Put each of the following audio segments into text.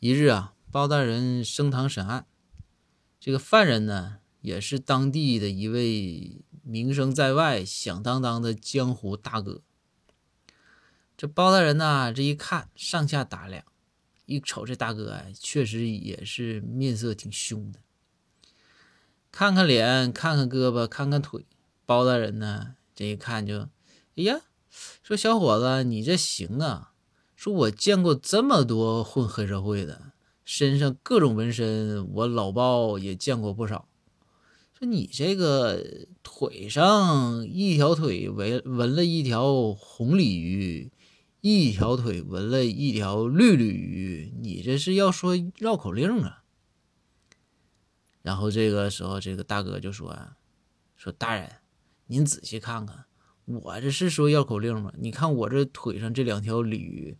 一日啊，包大人升堂审案，这个犯人呢，也是当地的一位名声在外、响当当的江湖大哥。这包大人呢，这一看，上下打量，一瞅这大哥啊，确实也是面色挺凶的。看看脸，看看胳膊，看看腿，包大人呢，这一看就，哎呀，说小伙子，你这行啊。说我见过这么多混黑社会的，身上各种纹身，我老包也见过不少。说你这个腿上一条腿纹纹了一条红鲤鱼，一条腿纹了一条绿鲤鱼，你这是要说绕口令啊？然后这个时候，这个大哥就说：“说大人，您仔细看看，我这是说绕口令吗？你看我这腿上这两条鲤鱼。”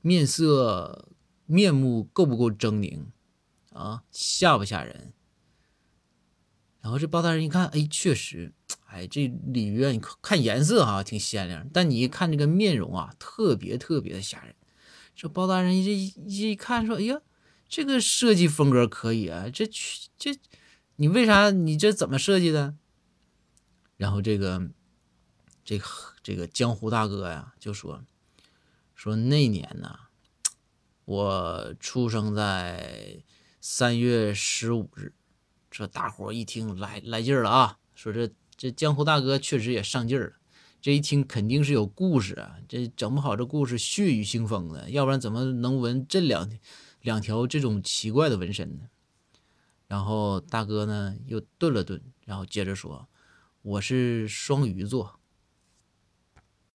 面色、面目够不够狰狞啊？吓不吓人？然后这包大人一看，哎，确实，哎，这鲤鱼啊，你看颜色哈挺鲜亮，但你一看这个面容啊，特别特别的吓人。这包大人一一一看说，哎呀，这个设计风格可以啊，这这，你为啥你这怎么设计的？然后这个这个这个江湖大哥呀就说。说那年呢，我出生在三月十五日。这大伙一听来来劲儿了啊！说这这江湖大哥确实也上劲儿了。这一听肯定是有故事啊，这整不好这故事血雨腥风的，要不然怎么能纹这两两条这种奇怪的纹身呢？然后大哥呢又顿了顿，然后接着说：“我是双鱼座。”